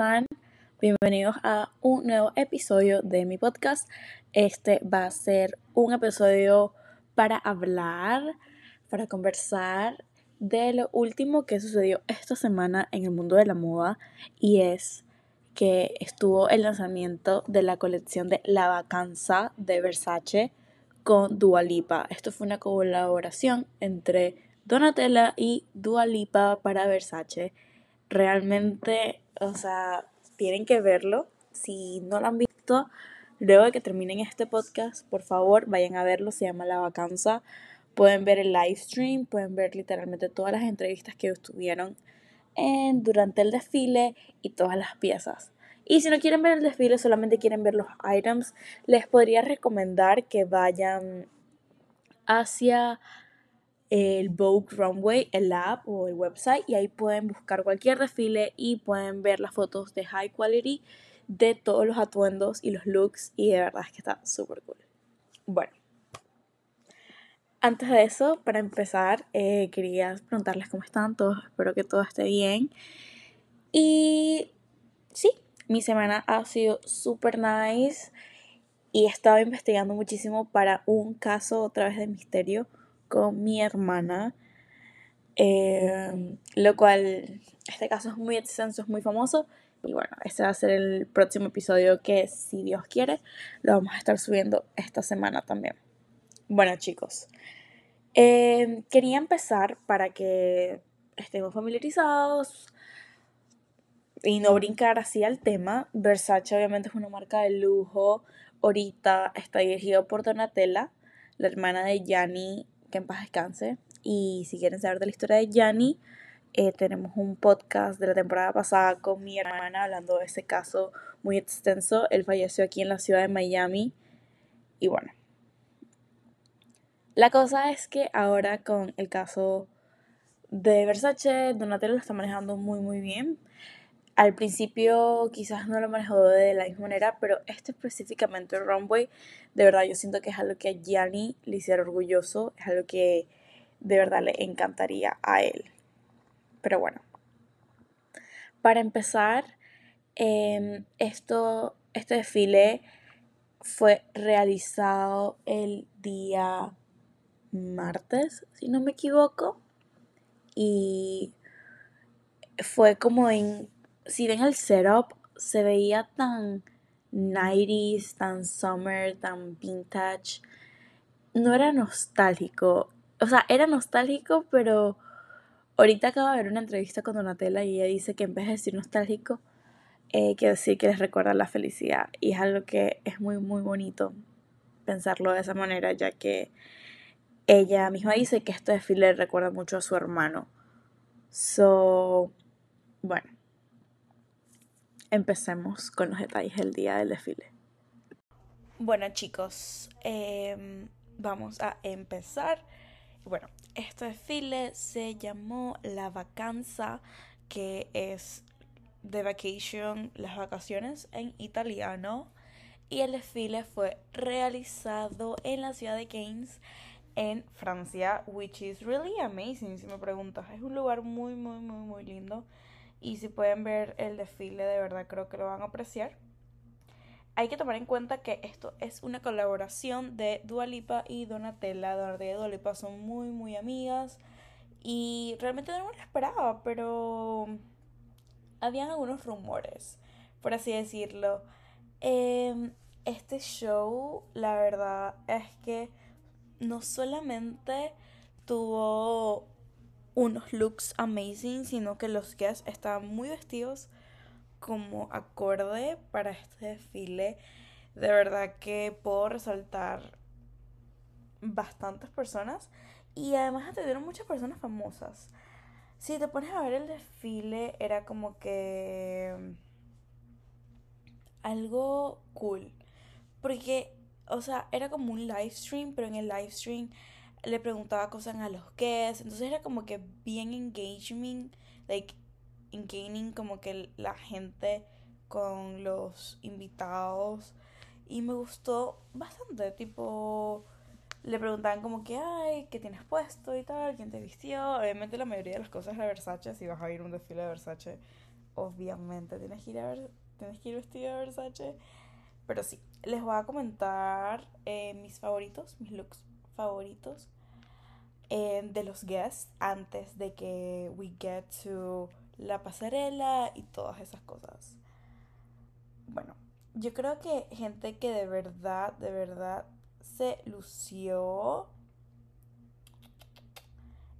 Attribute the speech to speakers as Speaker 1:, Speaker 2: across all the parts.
Speaker 1: están? Bienvenidos a un nuevo episodio de mi podcast. Este va a ser un episodio para hablar, para conversar de lo último que sucedió esta semana en el mundo de la moda y es que estuvo el lanzamiento de la colección de La Vacanza de Versace con Dua Lipa. Esto fue una colaboración entre Donatella y Dua Lipa para Versace. Realmente, o sea, tienen que verlo. Si no lo han visto, luego de que terminen este podcast, por favor, vayan a verlo. Se llama La Vacanza. Pueden ver el live stream, pueden ver literalmente todas las entrevistas que estuvieron en, durante el desfile y todas las piezas. Y si no quieren ver el desfile, solamente quieren ver los items, les podría recomendar que vayan hacia el Vogue Runway, el app o el website y ahí pueden buscar cualquier desfile y pueden ver las fotos de high quality de todos los atuendos y los looks y de verdad es que está súper cool. Bueno, antes de eso, para empezar, eh, quería preguntarles cómo están todos. Espero que todo esté bien. Y sí, mi semana ha sido súper nice. Y he estado investigando muchísimo para un caso otra vez de misterio con mi hermana. Eh, lo cual, este caso es muy extenso, es muy famoso. Y bueno, este va a ser el próximo episodio que, si Dios quiere, lo vamos a estar subiendo esta semana también. Bueno, chicos, eh, quería empezar para que estemos familiarizados y no brincar así al tema. Versace obviamente es una marca de lujo. Ahorita está dirigido por Donatella, la hermana de Gianni, que en paz descanse. Y si quieren saber de la historia de Gianni, eh, tenemos un podcast de la temporada pasada con mi hermana hablando de ese caso muy extenso. Él falleció aquí en la ciudad de Miami. Y bueno, la cosa es que ahora con el caso de Versace, Donatello lo está manejando muy muy bien. Al principio quizás no lo manejó de la misma manera, pero este específicamente el runway, de verdad yo siento que es algo que a Gianni le hiciera orgulloso, es algo que de verdad le encantaría a él. Pero bueno, para empezar, em, esto, este desfile fue realizado el día martes, si no me equivoco. Y fue como en, si ven el setup, se veía tan 90s, tan summer, tan vintage. No era nostálgico. O sea, era nostálgico, pero ahorita acabo de ver una entrevista con Donatella y ella dice que en vez de decir nostálgico, eh, quiere decir que les recuerda la felicidad. Y es algo que es muy, muy bonito pensarlo de esa manera, ya que ella misma dice que este desfile recuerda mucho a su hermano. So, bueno, empecemos con los detalles del día del desfile. Bueno chicos, em, vamos a empezar. Bueno, este desfile se llamó La Vacanza, que es The Vacation, las vacaciones en italiano. Y el desfile fue realizado en la ciudad de Keynes en Francia, which is really amazing, si me preguntas. Es un lugar muy, muy, muy, muy lindo. Y si pueden ver el desfile, de verdad creo que lo van a apreciar. Hay que tomar en cuenta que esto es una colaboración de Dualipa y Donatella. Donatella y Dualipa son muy, muy amigas. Y realmente no me lo esperaba, pero habían algunos rumores, por así decirlo. Em, este show, la verdad es que no solamente tuvo unos looks amazing, sino que los guests estaban muy vestidos como acorde para este desfile. De verdad que puedo resaltar bastantes personas y además atendieron muchas personas famosas. Si te pones a ver el desfile, era como que algo cool. Porque o sea, era como un live stream, pero en el live stream le preguntaba cosas a los guests, entonces era como que bien engagement, like engaging como que la gente con los invitados y me gustó bastante, tipo, le preguntaban como que, ay, ¿qué tienes puesto y tal? ¿Quién te vistió? Obviamente la mayoría de las cosas de Versace, si vas a ir a un desfile de Versace, obviamente tienes que ir, a ver, tienes que ir vestido de Versace. Pero sí, les voy a comentar eh, mis favoritos, mis looks favoritos eh, de los guests antes de que we get to la pasarela y todas esas cosas. Bueno, yo creo que gente que de verdad, de verdad se lució.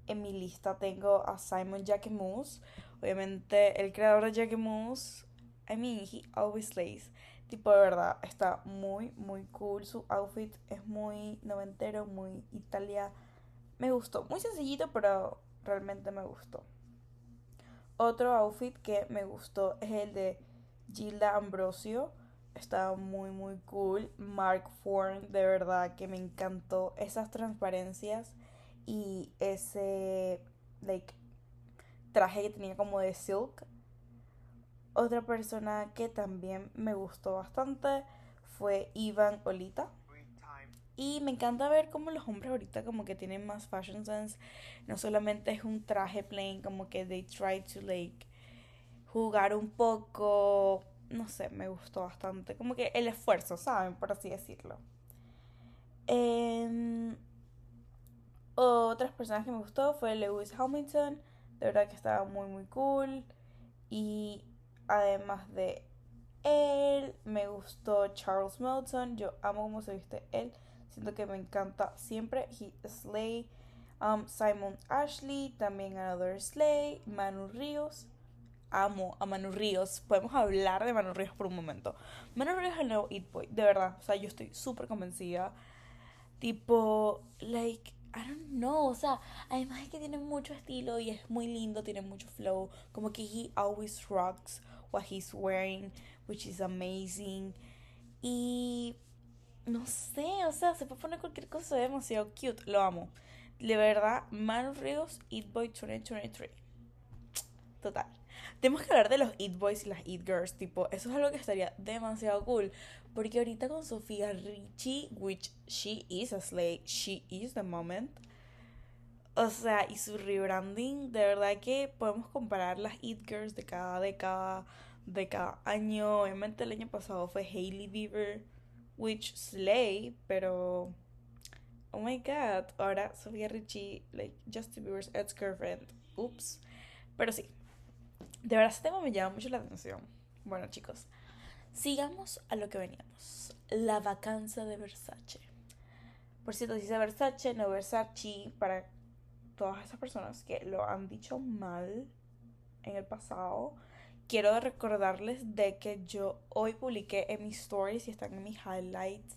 Speaker 1: En mi lista tengo a Simon Jacquemus. Obviamente, el creador de Jacquemus. I mean, he always slays. Tipo, de verdad, está muy, muy cool. Su outfit es muy noventero, muy italia. Me gustó. Muy sencillito, pero realmente me gustó. Otro outfit que me gustó es el de Gilda Ambrosio. Estaba muy, muy cool. Mark Forn, de verdad que me encantó esas transparencias y ese, like, traje que tenía como de silk. Otra persona que también me gustó bastante fue Ivan Olita. Y me encanta ver cómo los hombres ahorita como que tienen más fashion sense. No solamente es un traje plain, como que they try to like jugar un poco, no sé, me gustó bastante. Como que el esfuerzo, ¿saben? Por así decirlo. Em, otras personas que me gustó fue Lewis Hamilton. De verdad que estaba muy, muy cool. Y además de él, me gustó Charles Melton. Yo amo cómo se viste él. Siento que me encanta siempre. He Slay. Um, Simon Ashley, también Another Slay. Manu Ríos amo a Manu Ríos. Podemos hablar de Manu Ríos por un momento. Manu Ríos es el nuevo Eat Boy, de verdad. O sea, yo estoy súper convencida. Tipo, like, I don't know. O sea, además es que tiene mucho estilo y es muy lindo, tiene mucho flow. Como que he always rocks what he's wearing, which is amazing. Y no sé, o sea, se puede poner cualquier cosa demasiado cute. Lo amo. De verdad, Manu Ríos, Eat Boy 2023. Total. Tenemos que hablar de los Eat Boys y las Eat Girls, tipo, eso es algo que estaría demasiado cool. Porque ahorita con Sofía Richie, which she is a slay, she is the moment. O sea, y su rebranding, de verdad que podemos comparar las Eat Girls de cada década, de cada año. Obviamente el año pasado fue Hailey Bieber, which slay, pero oh my god, ahora Sofía Richie, like Justin Bieber's ex-girlfriend. Oops. Pero sí, de verdad, este tema me llama mucho la atención. Bueno, chicos, sigamos a lo que veníamos. La vacanza de Versace. Por cierto, dice Versace, no Versace, para todas esas personas que lo han dicho mal en el pasado. Quiero recordarles de que yo hoy publiqué en mis stories y están en mis highlights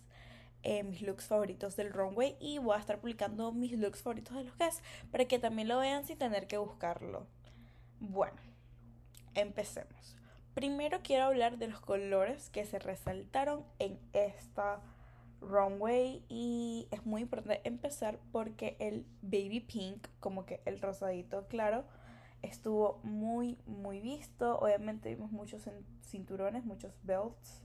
Speaker 1: eh, mis looks favoritos del runway y voy a estar publicando mis looks favoritos de los guests para que también lo vean sin tener que buscarlo. Bueno, empecemos. Primero quiero hablar de los colores que se resaltaron en esta runway y es muy importante empezar porque el baby pink, como que el rosadito claro, estuvo muy muy visto. Obviamente vimos muchos cinturones, muchos belts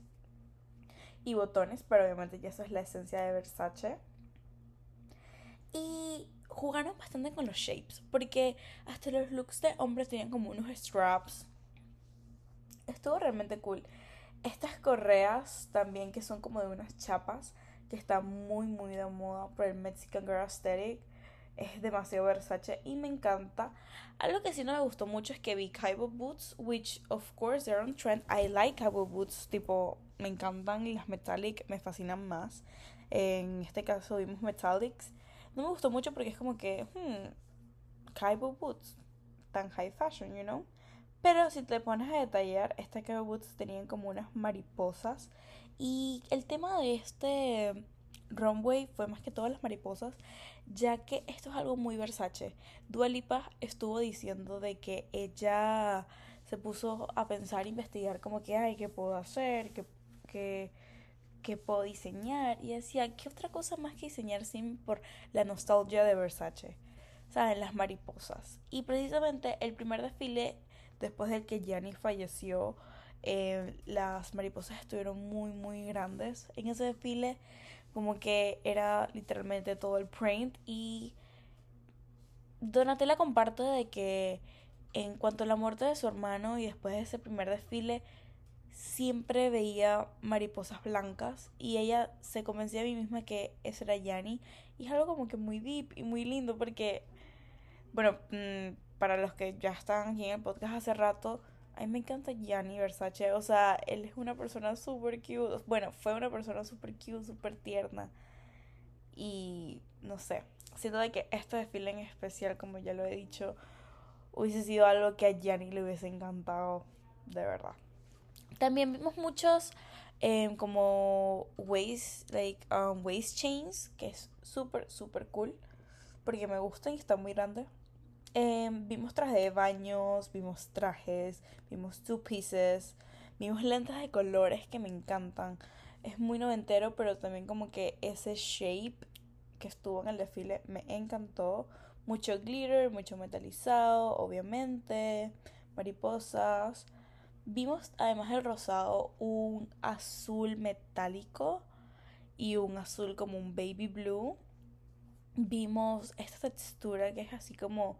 Speaker 1: y botones, pero obviamente ya eso es la esencia de Versace. Y jugaron bastante con los shapes, porque hasta los looks de hombres tenían como unos straps estuvo realmente cool. Estas correas también que son como de unas chapas que están muy muy de moda por el Mexican Girl Aesthetic. Es demasiado Versace y me encanta. Algo que sí no me gustó mucho es que vi cowboy boots, which of course they're on trend. I like cowboy boots, tipo, me encantan y las metallic me fascinan más. En este caso vimos metallics. No me gustó mucho porque es como que, hmm, cowboy boots, tan high fashion, you know. Pero si te pones a detallar, estas Cowboy Boots tenían como unas mariposas. Y el tema de este runway fue más que todas las mariposas, ya que esto es algo muy Versace. Dua Lipa estuvo diciendo de que ella se puso a pensar, investigar como que, ay, ¿qué puedo hacer? ¿Qué, qué, qué puedo diseñar? Y decía, ¿qué otra cosa más que diseñar sin por la nostalgia de Versace? ¿Saben? Las mariposas. Y precisamente el primer desfile después de que Gianni falleció, Eh, las mariposas estuvieron muy, muy grandes en ese desfile. Como que era literalmente todo el print. Y Donatella comparte de que en cuanto a la muerte de su hermano y después de ese primer desfile, siempre veía mariposas blancas y ella se convencía a mí misma que ese era Yanni. Y es algo como que muy deep y muy lindo porque, bueno, mm, para los que ya están aquí en el podcast hace rato, a mí me encanta Gianni Versace. O sea, él es una persona súper cute. Bueno, fue una persona súper cute, súper tierna. Y no sé, siento de que este desfile en especial, como ya lo he dicho, hubiese sido algo que a Gianni le hubiese encantado, de verdad. También vimos muchos em, como waist, like, um, waist chains, que es súper, súper cool, porque me gustan y están muy grandes. Em, vimos trajes de baños, vimos trajes, vimos two pieces, vimos lentes de colores que me encantan. Es muy noventero, pero también como que ese shape que estuvo en el desfile me encantó. Mucho glitter, mucho metalizado, obviamente, mariposas. Vimos además del rosado un azul metálico y un azul como un baby blue. Vimos esta textura que es así como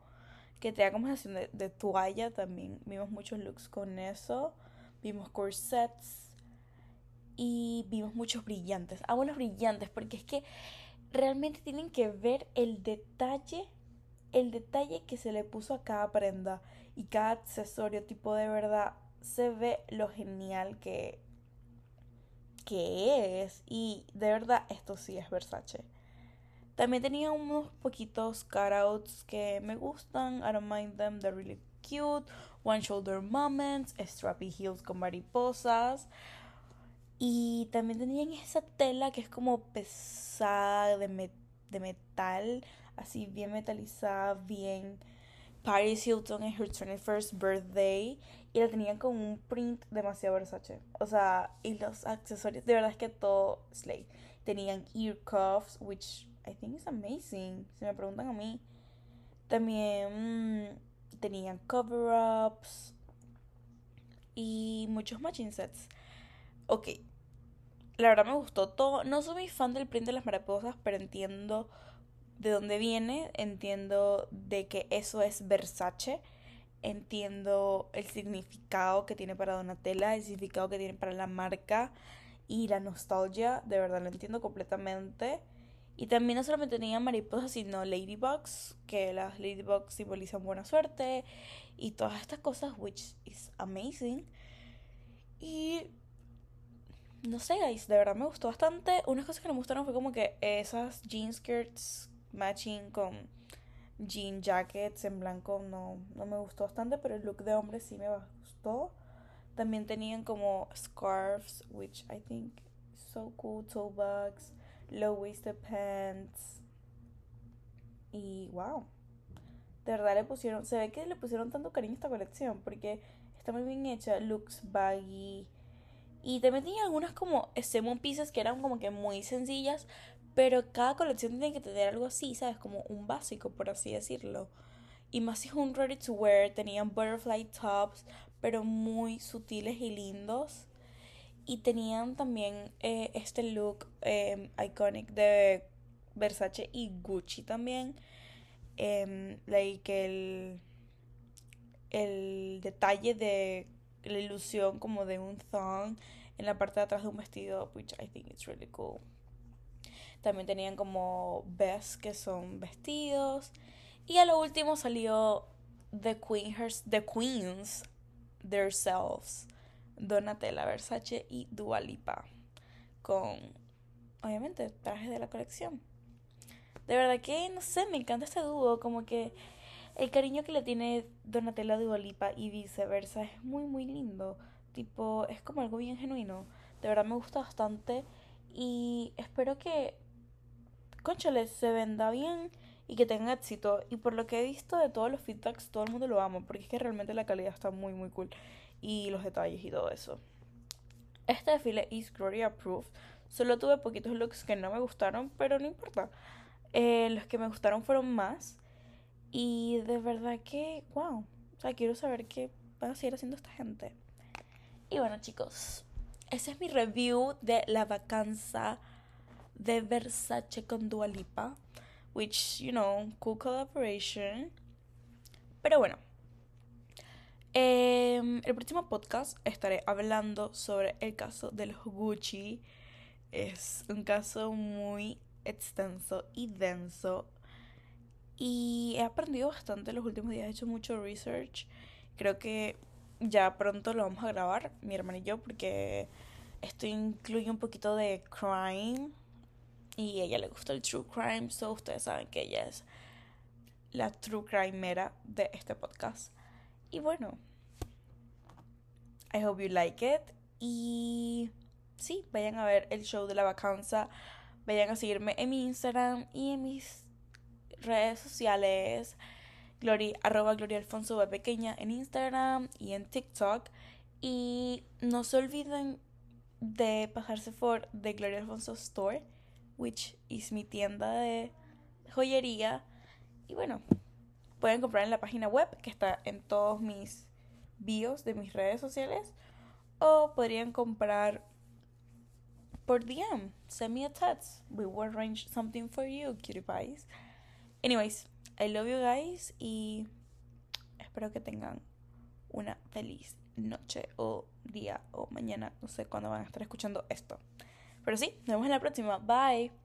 Speaker 1: que te da como sensación de, de toalla también. Vimos muchos looks con eso. Vimos corsets. Y vimos muchos brillantes. Hago los brillantes porque es que realmente tienen que ver el detalle. El detalle que se le puso a cada prenda y cada accesorio. Tipo de verdad se ve lo genial que, que es. Y de verdad esto sí es Versace. También tenía unos poquitos cutouts que me gustan. I don't mind them, they're really cute. One shoulder moments, strappy heels con mariposas. Y también tenían esa tela que es como pesada de, de metal, así bien metalizada, bien Paris Hilton en her 21st birthday. Y la tenían con un print demasiado Versace. O sea, y los accesorios, de verdad es que todo slay. Tenían ear cuffs, which I think it's amazing. Si me preguntan a mí. También mm, tenían cover-ups y muchos matching sets. Ok, la verdad me gustó todo. No soy muy fan del print de las mariposas, pero entiendo de dónde viene. Entiendo de que eso es Versace. Entiendo el significado que tiene para Donatella, el significado que tiene para la marca y la nostalgia. De verdad lo entiendo completamente. Y también no solamente tenían mariposas, sino ladybugs, que las ladybugs simbolizan buena suerte y todas estas cosas, which is amazing. Y no sé, guys, de verdad me gustó bastante. Unas cosas que me gustaron fue como que esas jean skirts matching con jean jackets en blanco no, no me gustó bastante, pero el look de hombre sí me gustó. También tenían como scarves, which I think is so cool, toe bags low-waisted pants. Y wow. De verdad le pusieron, se ve que le pusieron tanto cariño a esta colección porque está muy bien hecha, looks baggy. Y también tenía algunas como Semon pieces que eran como que muy sencillas, pero cada colección tiene que tener algo así, ¿sabes? Como un básico, por así decirlo. Y más si es un ready to wear, tenían butterfly tops, pero muy sutiles y lindos. Y tenían también eh, este look eh, iconic de Versace y Gucci también. Like el, el detalle de la ilusión como de un thong en la parte de atrás de un vestido, which I think it's really cool. También tenían como vests que son vestidos. Y a lo último salió The, Queen, The Queens themselves Donatella Versace y Dua Lipa con obviamente trajes de la colección. De verdad que no sé, me encanta este dúo, como que el cariño que le tiene Donatella a y viceversa es muy muy lindo, tipo es como algo bien genuino. De verdad me gusta bastante y espero que conchale se venda bien y que tenga éxito. Y por lo que he visto de todos los feedbacks, todo el mundo lo ama, porque es que realmente la calidad está muy, muy cool y los detalles y todo eso. Este desfile is Gloria Approved. Solo tuve poquitos looks que no me gustaron, pero no importa. Eh, los que me gustaron fueron más. Y de verdad que, wow. O sea, quiero saber qué van a seguir haciendo esta gente. Y bueno chicos, ese es mi review de la vacanza de Versace con Dualipa. Which, you know, cool collaboration. Pero bueno, eh, el próximo podcast estaré hablando sobre el caso de los Gucci. Es un caso muy extenso y denso. Y he aprendido bastante los últimos días. He hecho mucho research. Creo que ya pronto lo vamos a grabar, mi hermano y yo, porque esto incluye un poquito de crime. Y a ella le gusta el true crime. So ustedes saben que ella es la true crimera de este podcast. Y bueno, I hope you like it. Y sí, vayan a ver el show de la vacanza. Vayan a seguirme en mi Instagram y en mis redes sociales. Gloria, arroba Gloria Alfonso pequeña en Instagram y en TikTok. Y no se olviden de pasarse por The Gloria Alfonso Store, which is mi tienda de joyería. Y bueno, pueden comprar en la página web que está en todos mis bios de mis redes sociales. O podrían comprar por DM. Send me a text. We will arrange something for you, cutie pies. Anyways, I love you guys y espero que tengan una feliz noche o día o mañana. No sé cuándo van a estar escuchando esto. Pero sí, nos vemos en la próxima. Bye.